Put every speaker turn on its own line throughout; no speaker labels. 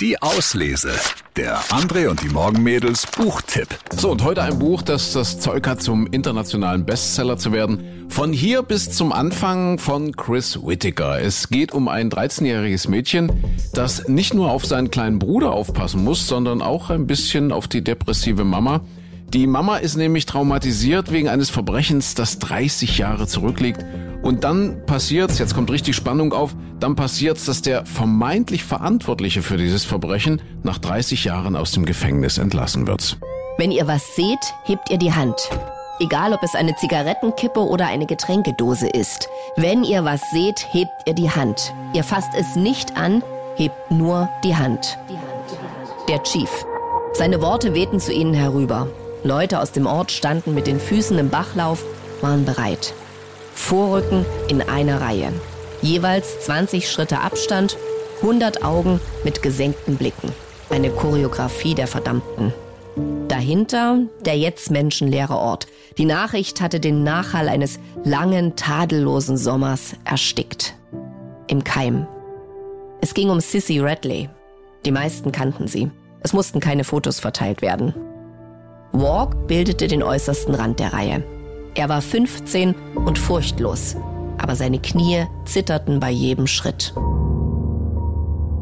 Die Auslese. Der André und die Morgenmädels Buchtipp.
So, und heute ein Buch, das das Zeug hat, zum internationalen Bestseller zu werden. Von hier bis zum Anfang von Chris Whittaker. Es geht um ein 13-jähriges Mädchen, das nicht nur auf seinen kleinen Bruder aufpassen muss, sondern auch ein bisschen auf die depressive Mama. Die Mama ist nämlich traumatisiert wegen eines Verbrechens, das 30 Jahre zurückliegt. Und dann passiert's, jetzt kommt richtig Spannung auf, dann passiert's, dass der vermeintlich Verantwortliche für dieses Verbrechen nach 30 Jahren aus dem Gefängnis entlassen wird.
Wenn ihr was seht, hebt ihr die Hand. Egal, ob es eine Zigarettenkippe oder eine Getränkedose ist. Wenn ihr was seht, hebt ihr die Hand. Ihr fasst es nicht an, hebt nur die Hand. Der Chief. Seine Worte wehten zu ihnen herüber. Leute aus dem Ort standen mit den Füßen im Bachlauf, waren bereit. Vorrücken in einer Reihe. Jeweils 20 Schritte Abstand, 100 Augen mit gesenkten Blicken. Eine Choreografie der Verdammten. Dahinter der jetzt menschenleere Ort. Die Nachricht hatte den Nachhall eines langen, tadellosen Sommers erstickt. Im Keim. Es ging um Sissy Radley. Die meisten kannten sie. Es mussten keine Fotos verteilt werden. Walk bildete den äußersten Rand der Reihe. Er war 15 und furchtlos, aber seine Knie zitterten bei jedem Schritt.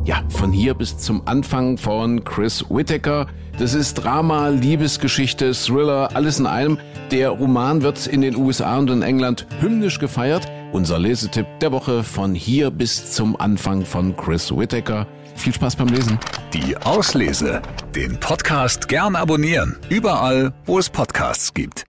Ja, von hier bis zum Anfang von Chris Whittaker. Das ist Drama, Liebesgeschichte, Thriller, alles in einem. Der Roman wird in den USA und in England hymnisch gefeiert. Unser Lesetipp der Woche von hier bis zum Anfang von Chris Whittaker. Viel Spaß beim Lesen.
Die Auslese. Den Podcast gern abonnieren. Überall, wo es Podcasts gibt.